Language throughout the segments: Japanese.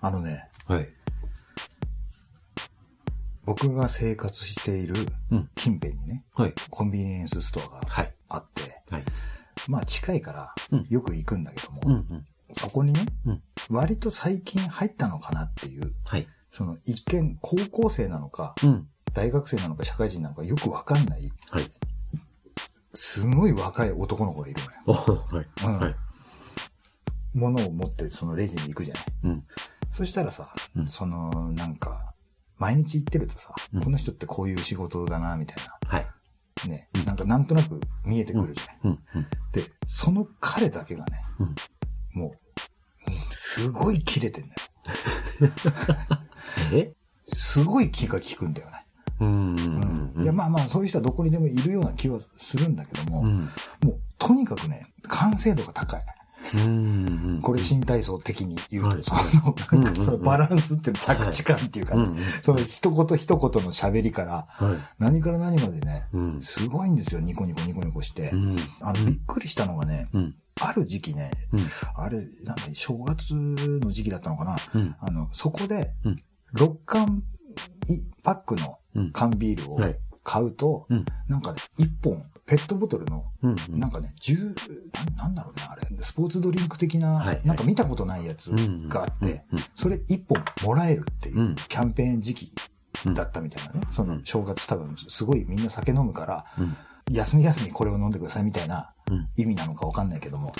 あのね、はい。僕が生活しているうん近辺にね、はい。コンビニエンスストアがはい。あって、はい。まあ近いからうんよく行くんだけども、うんうん。そこにね、うん割と最近入ったのかなっていう、はい。その一見高校生なのか、うん。大学生なのか社会人なのかよくわかんない、はい。すごい若い男の子がいるのよ。おはい。うんはい。物を持ってそのレジに行くじゃない。うん。そしたらさ、うんそのなんか、毎日行ってるとさ、うんこの人ってこういう仕事だな、みたいはい。な。ね、なんかなんとなく見えてくるじゃない。うん。うん。で、その彼だけがね、うんもう、すごい切れてんだよ。え？すごい気が利くんだよね。いや、まあまあ、そういう人はどこにでもいるような気はするんだけども、うん。もう、とにかくね、完成度が高い。うん。これ新体操的に言うと、はいその、なんかそのうんバランスっていうの着地感っていうかね、うん。その一言一言の喋りから、はい。何から何までね、うん。すごいんですよ、ニコニコニコニコして。うん。あの、びっくりしたのがね、うん。ある時期ね、うん。あれ、なんだ、正月の時期だったのかな、うん。あの、そこでうん、6缶いパックのうん。缶ビールをはい。買うと、うん。なんかね、1本、ペットボトルの、うん。なんかね、10、ななんだろうね、あれ、スポーツドリンク的な、なんか見たことないやつうん。があって、うん。それ1本もらえるっていううんキャンペーン時期だったみたいなね。その正月多分すごいみんな酒飲むから、うん。休み休みこれを飲んでくださいみたいなうん。意味なのかわかんないけども、はい。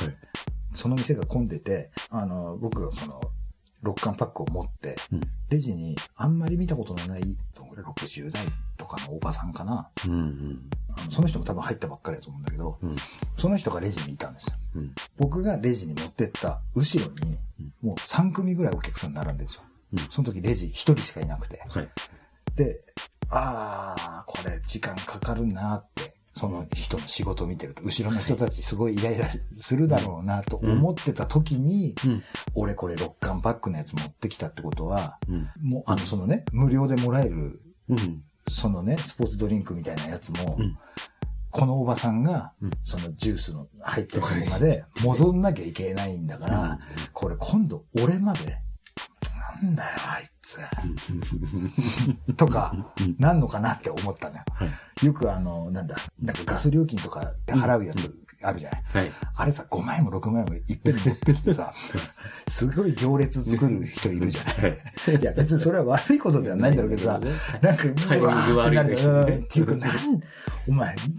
その店が混んでて、あの、僕がその、6缶パックを持って、うんレジにあんまり見たことのない、どんぐらい60代とかのおばさんかな。うん。あのその人も多分入ったばっかりだと思うんだけど、うん。その人がレジにいたんですよ。うん。僕がレジに持ってった後ろにうん、もう3組ぐらいお客さん並んでるんですよ。うんその時レジ1人しかいなくて。はい。で、ああ、これ時間かかるなって、その人の仕事を見てると、後ろの人たちすごいイライラするだろうなと思ってた時に、うん。俺これ6缶パックのやつ持ってきたってことは、うん。もう、あの、そのね、無料でもらえる、うん。そのね、スポーツドリンクみたいなやつも、うんこのおばさんがうん、そのジュースの入ってるとこまで戻んなきゃいけないんだから、これ今度俺まで、なんだよ、あいつ。とか、なんのかなって思ったのよ。はい。よくあの、なんだ、なんかガス料金とかで払うやつあるじゃない。はい。あれさ、5万円も6万円もいっぺんに持ってきてさ、すごい行列作る人いるじゃない。はい。いや、別にそれは悪いことではないんだろうけどさ、なんか、うわーってなるうんっていうか、なん、お前、引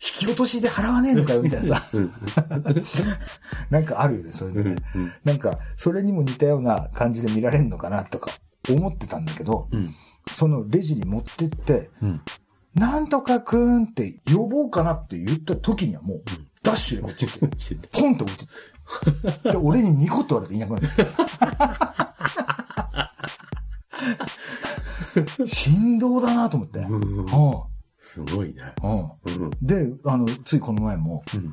き落としで払わねえのかよ、みたいなさ、うん。なんかあるよね、そういううんのね。。なんか、それにも似たような感じで見られるのかな、とか思ってたんだけど、うん。そのレジに持ってって、うん。なんとかくんって呼ぼうかなって言った時にはもう、ダッシュでこっち行 って、ポンと置いてって。で、俺にニコッと言われていなくなる。振動だなと思って。うん。うん。すごいね。うん。うん。で、あの、ついこの前も、うん。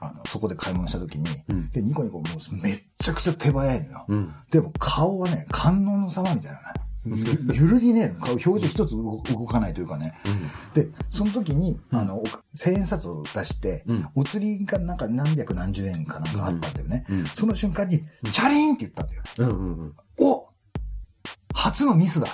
あの、そこで買い物した時に、うんで、ニコニコもうめっちゃくちゃ手早いのよ。うん。でも顔はね、観音様みたいなね。ゆるぎねえの。顔、表情一つ動動かないというかね。で、その時に、あの、お千円札を出して、うんお釣りがなんか何百何十円かなんかあったんだよね。うん。その瞬間に、チャリーンって言ったんだよ。うん。うん。うん。お初のミスだと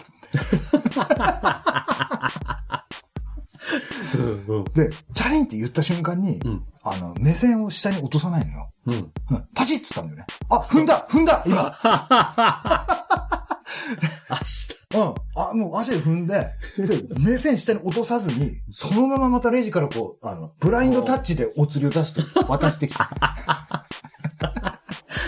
思って。で、チャリンって言った瞬間に、うん。あの、目線を下に落とさないのよ。うん。うんパチッつったんだよね。あ、踏んだ踏んだ今 足うん。あ、もう足で踏んで、で、目線下に落とさずに、そのまままたレジからこう、あの、ブラインドタッチでお釣りを出して、渡してきた。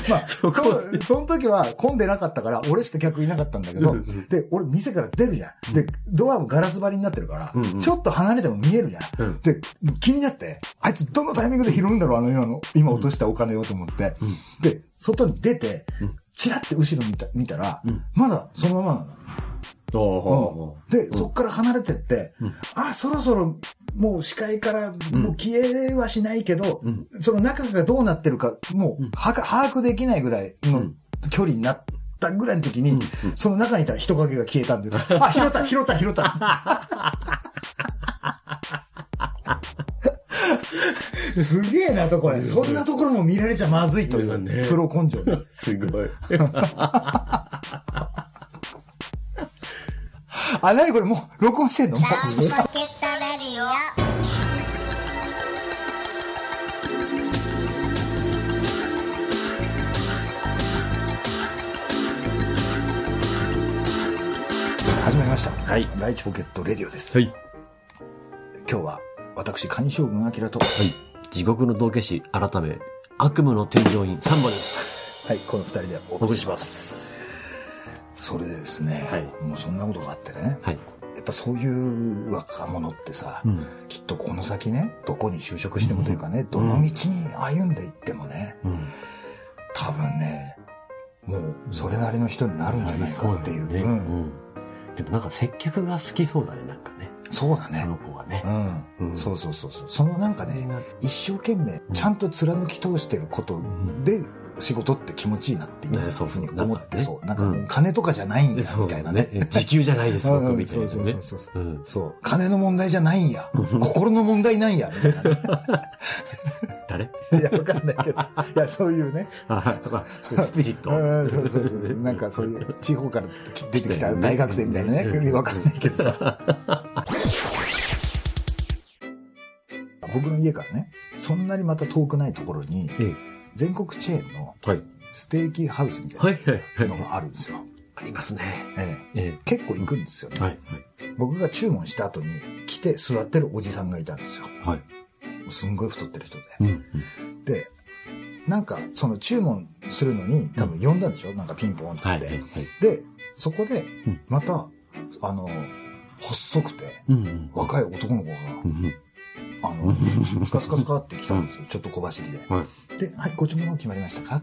まあ、そそその時は混んでなかったから、俺しか客いなかったんだけど、で、俺店から出るじゃん。で、ドアもガラス張りになってるから、うんうんちょっと離れても見えるじゃん。うん。で、気になって、あいつどのタイミングで拾うんだろう、あの今の、今落としたお金をと思って。うんで、外に出てうん、チラって後ろ見た、見たら、うん。まだそのままなの。おー。で、そっから離れてって、うん。あ、そろそろ、もう視界から、もう消えはしないけど、うん。その中がどうなってるか、もううん。はか把握できないぐらいうのん。距離になったぐらいの時に、うん。その中にいた人影が消えたんで、あ、拾った、拾った、拾った。すげえなところそんなところも見られちゃまずいという、ねプロ根性で。すごい。あ、なにこれもう録音してんの？ラジオポケットレディオ始まりました。はい。ライチポケットレディオです。はい。今日は私、カニ将軍アキラと、はい。地獄の道化師、改め、悪夢の添乗員、サンバです。はい、この二人でおお送りします。それでですね、はいもうそんなことがあってね、はい。やっぱそういう若者ってさ、うん。きっとこの先ね、どこに就職してもというかね、どの道に歩んでいってもね、うん。多分ね、もうそれなりの人になるんじゃないかっていう。ね。ううんん。でもなんか接客が好きそうだね、なんかね。そうだねあ。の子はねう。ん、うんそうそうそうそう。そのなんかね、一生懸命ちゃんと貫き通してることんで仕事って気持ちいいなっていうねそうふうに思ってそう。なんか金とかじゃないんや、みたいなね。時給じゃないです、うん僕みたいなねそうそう。そうそう。金の問題じゃないんや。心の問題なんや、みたいなね。誰？いや、わかんないけど。いや、そういうね。スピリット。うんそうそうそう。なんかそういう地方から出てきた大学生みたいなね。わかんないけどさ。僕の家からね、そんなにまた遠くないところに、ええ。全国チェーンのはい。ステーキハウスみたはいいはいはい。なのがあるんですよ。ありますね。えええ結構行くんですよね。え。はい僕が注文した後に来て座ってるおじさんがいたんですよ。はい。はい。すんごい太ってる人で。うん。で、なんかその注文するのに多分呼んだんでしょ？なんかピンポンっつって。はい。はい。で、そこでうん、また、あの、細くて。若い男の子が、うんあの、スカスカスカって来たんですよ。ちょっと小走りで。はい。で、はい、ご注文決まりましたか？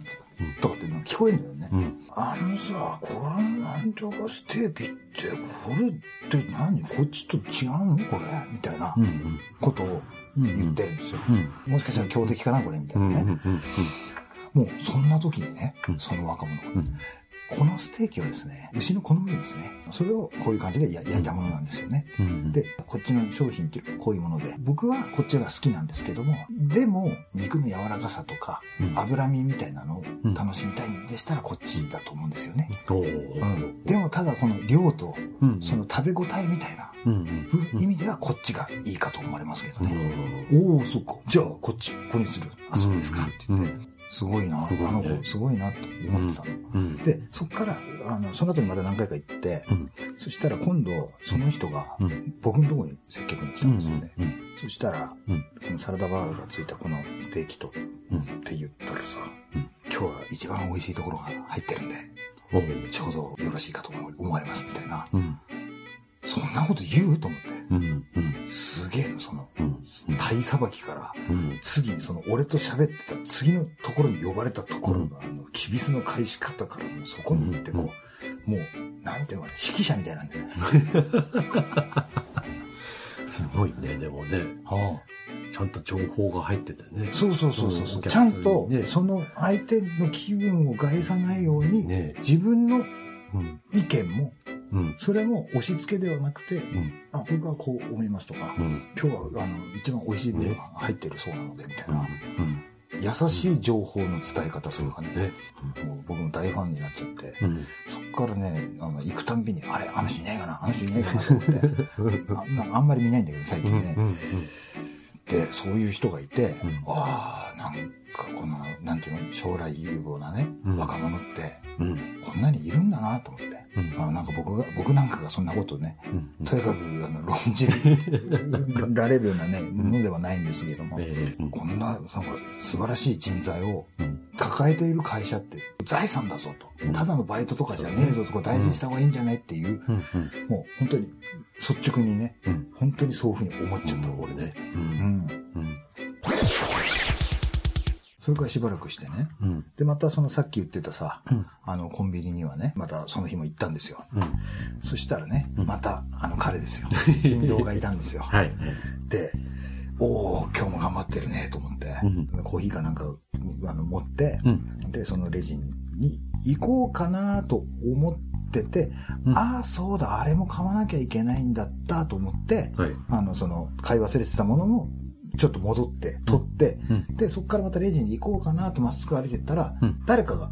とかって聞こえるんだよね。うん。あのさ、これなんとかステーキって、これって何？こっちと違うの？これ？みたいなうんことをうん。言ってるんですよ。うん。もしかしたら強敵かな？これみたいうん。なね。もうそんな時にねう、んその若者がうんこのステーキはですね、牛のこの部分ですね。それをこういう感じでや焼いたものなんですよね。うん。で、こっちの商品っていうかこういうもので、僕はこっちが好きなんですけども、でも肉の柔らかさとかうん、脂身みたいなのを楽しみたいんでしたらこっちだと思うんですよね。おうーん。でもただこの量とうん。その食べ応えみたいなうん。意味ではこっちがいいかと思われますけどうね。ん。おお、そっか。じゃあこっち、これにする。あ、そうですか。って言って、うすごいな。すごいねあの子、すごいなと思ってたの。うん。で、そっから、あの、その後にまた何回か行って、うん。そしたら今度、その人がうん。僕のところに接客に来たんですよね。うん。そしたら、うんこのサラダバーガーがついたこのステーキと、うんって言ったらさ、うん今日は一番美味しいところが入ってるんで、ちょうどよろしいかと思思われますみたいな。うん。そんなこと言うと思って。うん。うん。すげえの、その、うん。体さばきから、うん。次にその俺と喋ってた次のところに呼ばれたところの、あの、キビスの返し方からもうそこに行ってこう、もう、なんていうのかな、指揮者みたいなんだよね。すごいね、でもね。はちゃんと情報が入っててね。そうそうそうそうそう、うんちゃんと、ねその相手の気分を害さないように、ね自分のうん。意見も、うん。それも押し付けではなくて、うん。あ、僕はこう思いますとか、うん。今日はあの一番美味しい部分が入ってるそうなので、みたいな、うん。優しい情報の伝え方するかね。ね。もう僕も大ファンになっちゃって、うん。そっからね、あの、行くたんびに、あれ、あの人いないかなあの人いないかなと思って、ああんまり見ないんだけど、最近ね。うん。で、そういう人がいて、うんああ、なんかこの、なんていうの、将来有望なね、うん若者って、うん。こんなにいるんだなと思って。うん。あなんか僕が、僕なんかがそんなことね、うん。とにかく、あの、論じ られるようなね、ものではないんですけども、ええ。こんな、なんか素晴らしい人材をうん。抱えている会社って財産だぞうんと。ただのバイトとかじゃねえぞとか大事にした方がいいんじゃないっていう、うん。もう本当に率直にね、うん。本当にそういうふうに思っちゃった、俺ね。う。うんん。うん。それからしばらくしてね。うん。で、またそのさっき言ってたさ、うん。あの、コンビニにはね、またその日も行ったんですよ。うん。そしたらね、うんまた、あの彼ですよ。振動がいたんですよ。はい。で、おー、今日も頑張ってるね、と思って、うんコーヒーかなんか、あの、持って、うん。で、そのレジに行こうかなと思ってて、うんああ、そうだ、あれも買わなきゃいけないんだったと思って、はい。あの、その、買い忘れてたものも、ちょっと戻って、取って、うん。で、そこからまたレジに行こうかなとまっすぐ歩いてったら、うん誰かが。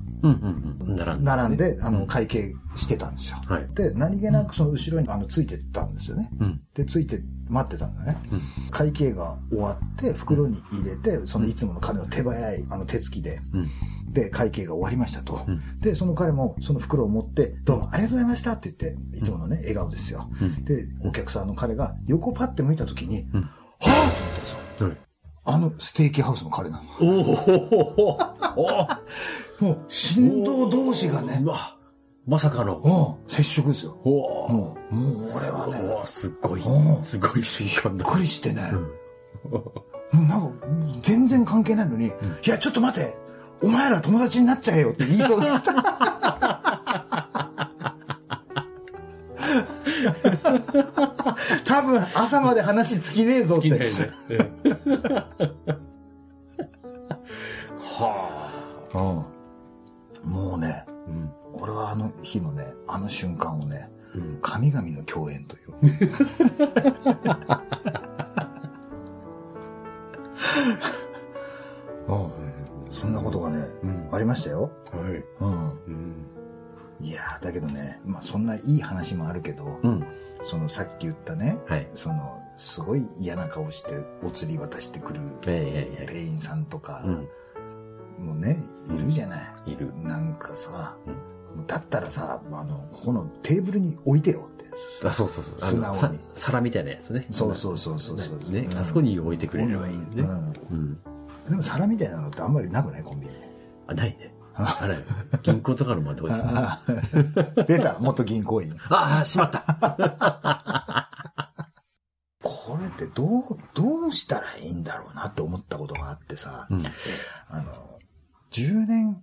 並んで。あの、うん会計してたんですよ。はい。で、何気なくその後ろに、あの、ついてったんですよね。うん。で、ついて待ってたんだね。うん。会計が終わって、袋に入れて、そのいつもの彼の手早い、あの、手つきで、うん。で、会計が終わりましたと。うんで、その彼もその袋を持って、どうもありがとうございましたって言って、いつものね、笑顔ですよ。うん。で、お客さんの彼が横パッて向いた時に、うんはい。あのステーキハウスの彼なの。おおおもう、振動同士がねう、わ。まさかの。うん、接触ですよ。おおもう、もう俺はね、おーすごいすごい瞬間だびっ。くりしてね、うん。もうなんか、全然関係ないのに、いや、ちょっと待てお前ら友達になっちゃえよって言いそうになった。多分、朝まで話尽きねえぞって。好き。はあ。うんもうね、うん。俺はあの日のね、あの瞬間をね、うん。神々の共演という。う んそんなことがね、うん。ありましたよ。はい。うん。うん。いやーだけどね、まあそんないい話もあるけど、うん。そのさっき言ったね、はい。その、すごい嫌な顔してお釣り渡してくる店員さんとか。もね、いるじゃない。いる。なんかさ、うんだったらさ、あの、ここのテーブルに置いてよって。あ、そうそうそう。あ素直に皿みたいなやつね。そうそうそうそうそう。ねう。んあそこに置いてくれればいいよね。うんうん。でも皿みたいなのってあんまりなくない？コンビニ。あ、ないね。あれ、銀行とかの窓口ね。あ 出た、元銀行員。ああ、しまった。どう、どうしたらいいんだろうなって思ったことがあってさ、うん。あの、10年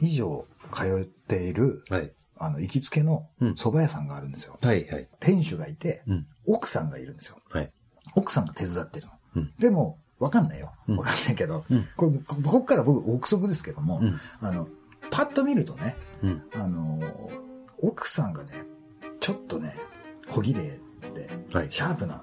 以上通っている、はい。あの、行きつけのうん蕎麦屋さんがあるんですよ。はい、はい。店主がいて、うん。奥さんがいるんですよ。はい。奥さんが手伝ってるの。うんでも、わかんないよ。うんわかんないけど、うんこれ、ここっから僕、憶測ですけども、うん。あの、パッと見るとね、うん。あの、奥さんがね、ちょっとね、小綺麗で、はい。シャープな、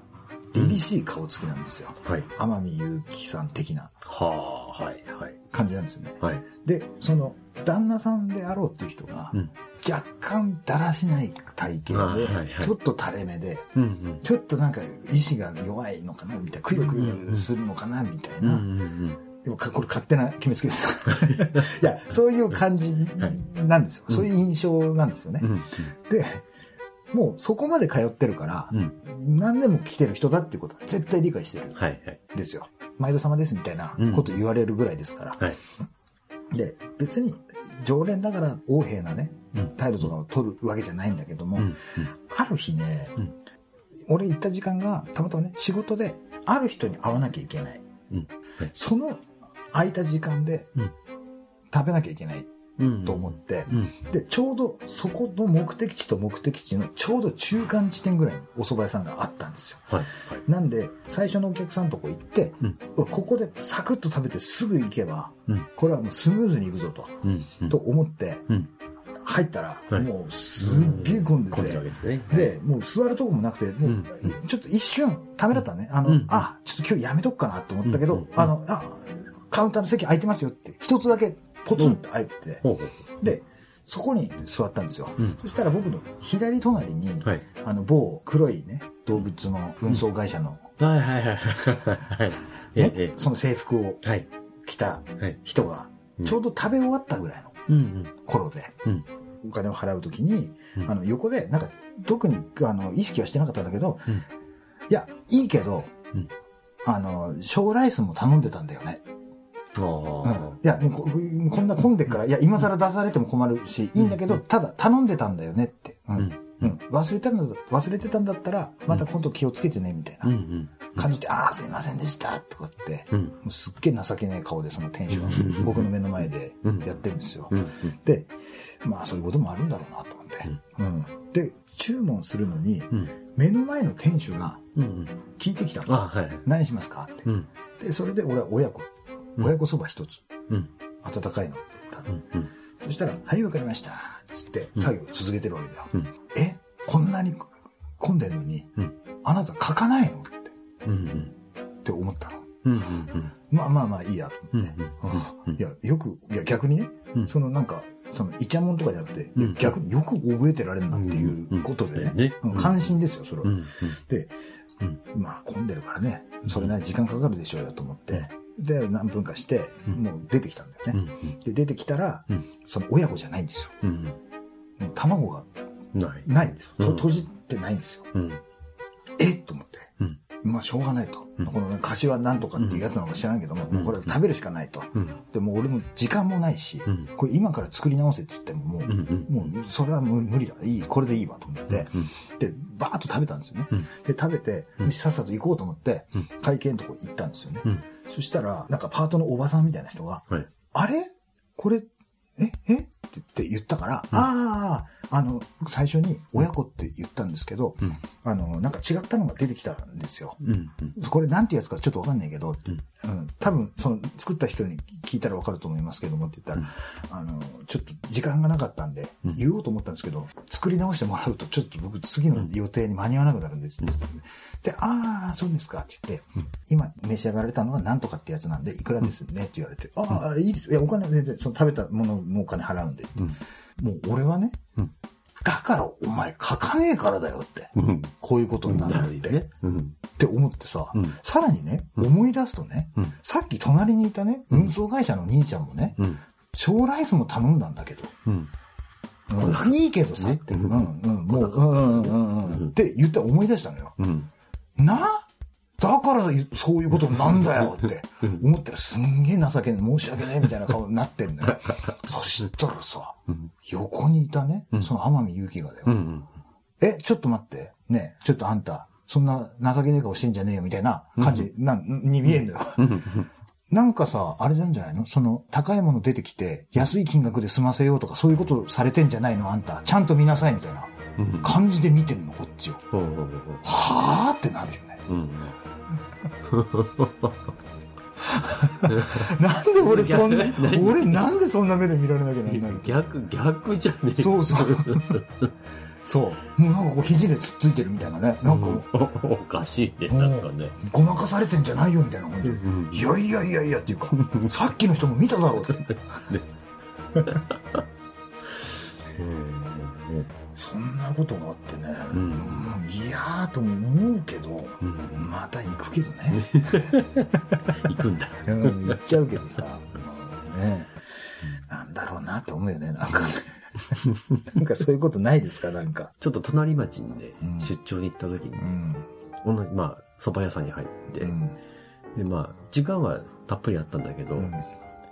凛々しい顔つきなんですよ。はい。天海祐希さん的なはあ、はい、はい。感じなんですよね。はい。で、その、旦那さんであろうっていう人が、うん。若干だらしない体型で、あはいはいちょっと垂れ目で、うん、うん。ちょっとなんか意志が弱いのかなみたいな、くよくよするのかなみたいうん、うな。ん、でもかこれ勝手な決めつけです。いや、そういう感じなんですよ。うんそういう印象なんですよねう。ん。で、もうそこまで通ってるからう、ん。何でも来てる人だっていうことは絶対理解してるはい、はい。んですよ。毎度様ですみたいなこと言われるぐらいですから。はい。で、別に常連だから横柄なね、うん。態度とかを取るわけじゃないんだけども、うん。ある日ね、うん俺行った時間がたまたまね、仕事である人に会わなきゃいけない。うんはいその空いた時間でうん食べなきゃいけないうん。と思って、うん。で、ちょうどそこの目的地と目的地のちょうど中間地点ぐらいにお蕎麦屋さんがあったんですよ。はい、はい。なんで、最初のお客さんのとこ行って、うん。ここでサクッと食べてすぐ行けば、うん。これはもうスムーズに行くぞと、うん。うん。と思って、うん。入ったら、はい。もうすっげえ混んでて、でね。で、もう座るとこもなくて、もううん。ちょっと一瞬、ためだったのね。あの、うん。あ、ちょっと今日やめとくかなと思ったけど、うん。うん。あの、あ、カウンターの席空いてますよって、一つだけポツンって空いてて、ほうほう。で、そこに座ったんですよ。うん。そしたら僕の左隣に、はい。あの、某黒いね、動物の運送会社の、はい、はい、はい。はい。えねえ、その制服を。着たはい。人がうん、ちょうど食べ終わったぐらいのうん、頃で、うんお金を払うときに、うんあの、横で、なんか、特に、あの、意識はしてなかったんだけど、うんいや、いいけど、うんあの、小ライスも頼んでたんだよね。うん。いや、もうここんな混んでっから、いや、今更出されても困るし、いいんだけど、うんただ頼んでたんだよねって。うんん。うん。忘れてたんだ、忘れてたんだったら、また今度気をつけてね、みたい。なん感じで、ああ、すいませんでした、ってこうやって、うん。もうすっげえ情けない顔でその店主が僕の目の前でやってるんですよ。うん。で、まあそういうこともあるんだろうなと思って。うん。で、注文するのに、うん。目の前の店主がうん。聞いてきたの。あ、はい。何しますかってう。ん。で、それで俺は親子、うん親子そば一つ、うん。温かいのって言ったの。うん。うん。そしたら、はい、わかりました。つって作業を続けてるわけだよ。うん。えこんなに混んでんのに、うん。あなた書かないのって。うん。って思ったの。うんうんまあまあまあいいやとうん思って。うん。いや、よく、いや逆にね、うん。そのなんか、そのイチャモンとかじゃなくて、うん。逆によく覚えてられるなっていうことでね、うんね。うん関心ですよ、それは。うんで、うん。まあ混んでるからね、それなりに時間かかるでしょうよと思って、で、何分かして、うんもう出てきたんだようね。んで、出てきたら、うんその親子じゃないんですよ。卵がない。んですよ。閉じてないんですよ。うんえ？っと思まあ、しょうがないと。うん。この柏なんとかっていうやつなのか知らんけども、うん。もうこれ食べるしかないと。うん。でも俺も時間もないし、うん。これ今から作り直せっつってももう、うんうん。もうそれは無無理だ。いい、これでいいわと思って、うんで、バーッと食べたんですよね。うん。で、食べて、うん。さっさと行こうと思ってうん、会計のとこ行ったんですよね。うん。そしたら、なんかパートのおばさんみたいな人が、はい。あれ？これ、ええ？って言ったから、うん。ああ、あの、最初に親子って言ったんですけど、うん。あの、なんか違ったのが出てきたんですよ。うんこれなんてやつかちょっとわかんないけど、うん。うん、多分、その、作った人に聞いたらわかると思いますけどもって言ったら、あの、ちょっと時間がなかったんでうん、言おうと思ったんですけど、作り直してもらうと、ちょっと僕次の予定に間に合わなくなるんですって言ってでで、ああ、そうですかって言って、うん。今召し上がられたのはなんとかってやつなんで、いくらですねって言われて、ああ、いいです。いや、お金は全然、その食べたもののお金払うんで。うん。もう俺はね、うん。だからお前書かねえからだよって。うん。こういうことにななるって。ね。うん。って思ってさ、うん。さらにね、うん。思い出すとね、うん。さっき隣にいたね、運送会社の兄ちゃんもね、うん。小ライスも頼んだんだけど、いいけどさ、ねって、うん。うん、もう、うんうんうんうん、って言って思い出したのよ。うん。なだからそういうことなんだよってうん思ったらすんげえ情けねえ、申し訳ねえみたいな顔になってんだよ。そしたらさ、うん横にいたねう、んその天海祐希がだよ。うんえ、ちょっと待って。ねえちょっとあんた、そんな情けねえ顔してんじゃねえよみたいな感じ、なん、に見えんのよ。うん なんかさ、あれなんじゃないの？その、高いもの出てきて、安い金額で済ませようとか、そういうことされてんじゃないの？あんた。ちゃんと見なさいみたいなうん感じで見てんの、こっちを。はぁってなるよね。うんなんで俺そんな 俺なんでそんな目で見られなきゃなんないの？逆、逆じゃねえそうそう。そう。もうなんかこう肘でつっついてるみたいなね。なんかもう、うんおかしいね、なんかね。ごまかされてんじゃないよみたいな感じで。うんいやいやいやいやっていうか、さっきの人も見ただろうって。そんなことがあってね。うんもういやーと思うけど、うんまた行くけどね。行くんだ。うん行っちゃうけどさ。ねなんだろうなと思うよね、なんかね。なんかそういうことないですか、なんか。ちょっと隣町にねうん、出張に行った時にう、ん。同じ、まあ、蕎麦屋さんに入ってう、ん。で、まあ、時間はたっぷりあったんだけどう、ん。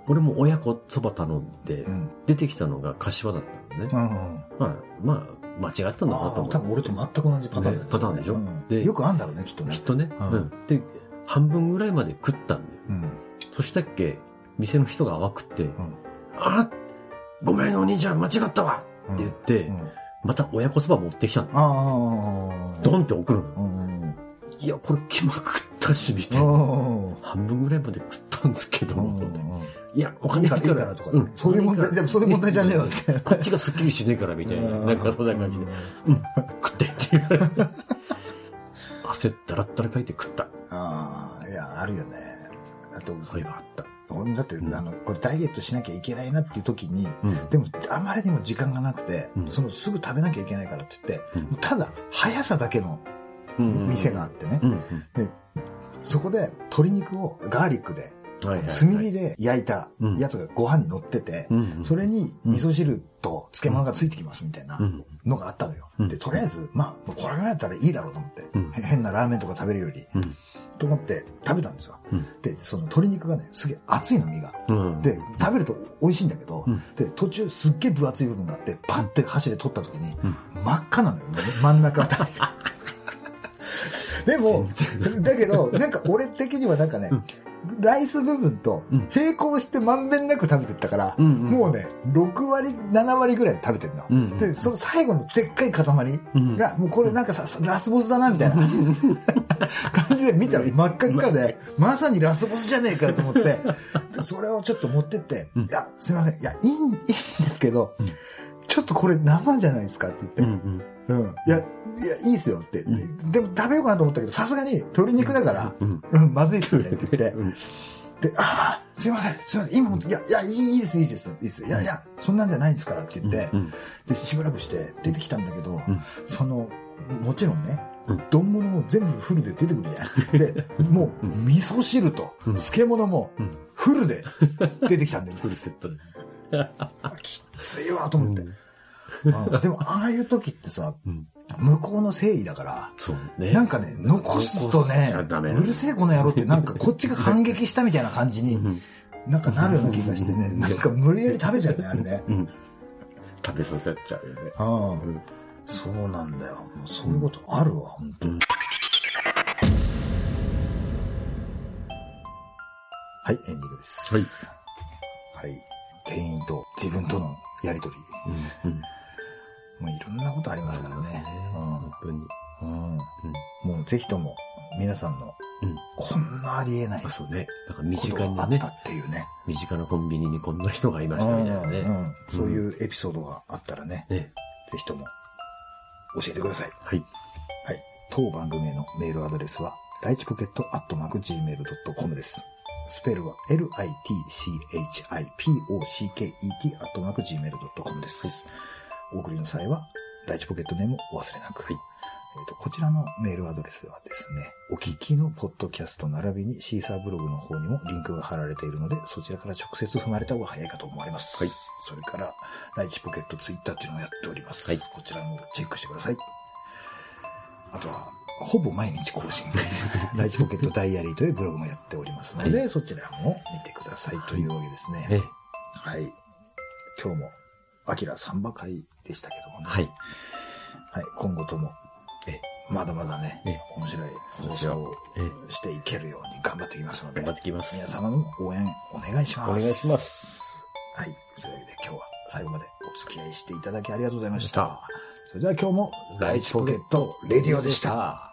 俺も親子蕎麦頼んでう、ん。出てきたのが柏だったのね。うん。まあ、まあ、間違ったんだなと思う。あー多分俺と全く同じパターンパターンでしょ？うんでよくあんだろうね、きっとねきっ。とね。で、半分ぐらいまで食ったんだよ。うん。そしたっけ、店の人が淡くって、うん。あごめんお兄ちゃん間違ったわって言って、うんまた親子そば持ってきたの。ああ。ドンって送るの。うん。いや、これ気まくったし、みたいな。うん。半分ぐらいまで食ったんですけど、いいから、いいか。かららとかねうん。そういう問題、でもそういう問題じゃねえよ、みたいな。こっちがスッキリしねえから、みたいな。なんかそんな感じで。うん、食ってって言われて。汗だらったらかいて食った。ああ、いや、あるよね。あと、そういえばあった。俺もだって、うんあの、これダイエットしなきゃいけないなっていう時に、うん。でも、あまりにも時間がなくて、うんそのすぐ食べなきゃいけないからって言って、うんただ、速さだけのうん店があってね、うん。うん。そこで鶏肉をガーリックで。炭火で焼いたやつがご飯に乗ってて、うん。それに味噌汁と漬物がついてきますみたいなうん。のがあったのよ。うんで、とりあえず、まあ、これぐらいだったらいいだろうと思って、変なラーメンとか食べるより、うん。と思って食べたんですよ。うんで、その鶏肉がね、すげえ熱いの身が。うん。で、食べると美味しいんだけど、うんで、途中すっげえ分厚い部分があって、パッて箸で取った時に、うん真っ赤なのよ、ね、真ん中あたりが。でも、だけど、なんか俺的にはなんかね、うん。ライス部分とうん。並行してまんべんなく食べてったから、うんうんもうね、6割、7割ぐらい食べてるの。うんで、その最後のでっかい塊うんが、もうこれなんかさ、ラスボスだな、みたいな感じで見たら真っ赤っかで、まさにラスボスじゃねえかと思って、でそれをちょっと持ってって、うん。いや、すいません、いや、いいん、いいんですけど、うん。ちょっとこれ生じゃないですかって言って、うん。うん。うん。いや、いや、いいっすよって。うでも食べようかなと思ったけど、さすがに鶏肉だから、うん。うん、まずいっすよねって言って、うん。で、ああ、すいません、すいません、今も、いや、いや、いいです、いいです、いいです。いやいや、そんなんじゃないんですからって言って、うん。で、しばらくして出てきたんだけど、ん。その、もちろんねうん、丼物も全部フルで出てくるじゃん。で、もう、味噌汁と、うん。漬物もうん、フルで出てきたんだよ。フルセットで。あきついわ、と思って。うんうんでも、ああいう時ってさ、うん向こうの誠意だから、そうね。なんかね、残すとねうるせえこの野郎って、なんかこっちが反撃したみたいな感じに、うんなんかなるような気がしてね、なんか無理やり食べちゃうね、あれね。うん。食べさせちゃうよね。ああうんそうなんだよ。もうそういうことあるわ、本当うんはい、エンディングです。はい。はい。店員と自分とのやりとり。うん。うん。もういろんなことありますからね。本当に。うん。うん。もうぜひとも、皆さんの、うんこんなありえないあ、そうね。だから身近にねがあった、っていうね。身近なコンビニにこんな人がいましたみたいなね。うんうんそういうエピソードがあったらね、ね。ぜひとも教えてください。はい。はい。当番組へのメールアドレスは、ライチポケットアットマーク Gmail.com です。スペルは litchipocket アットマーク Gmail.com です。お送りの際は、ライチポケットネームお忘れなく。はいえーとこちらのメールアドレスはですね、お聞きのポッドキャスト並びにシーサーブログの方にもリンクが貼られているので、そちらから直接踏まれた方が早いかと思われます。はいそれから、ライチポケットツイッターっていうのをやっております。はいこちらもチェックしてください。あとは、ほぼ毎日更新。ライチポケットダイアリーというブログもやっておりますので、はそちらも見てくださいというわけですね。ええはい。今日も、アキラサンバ会でしたけどもね。はい。はい。今後ともえ、まだまだねええ、面白い放送をええしていけるように頑張っていきますので頑張、ってきます。皆様の応援お願いします。お願いします。はい。そういうわけで今日は最後までお付き合いしていただきありがとうございましありがとうございた。それでは今日も、ライチポケットレディオでした。た。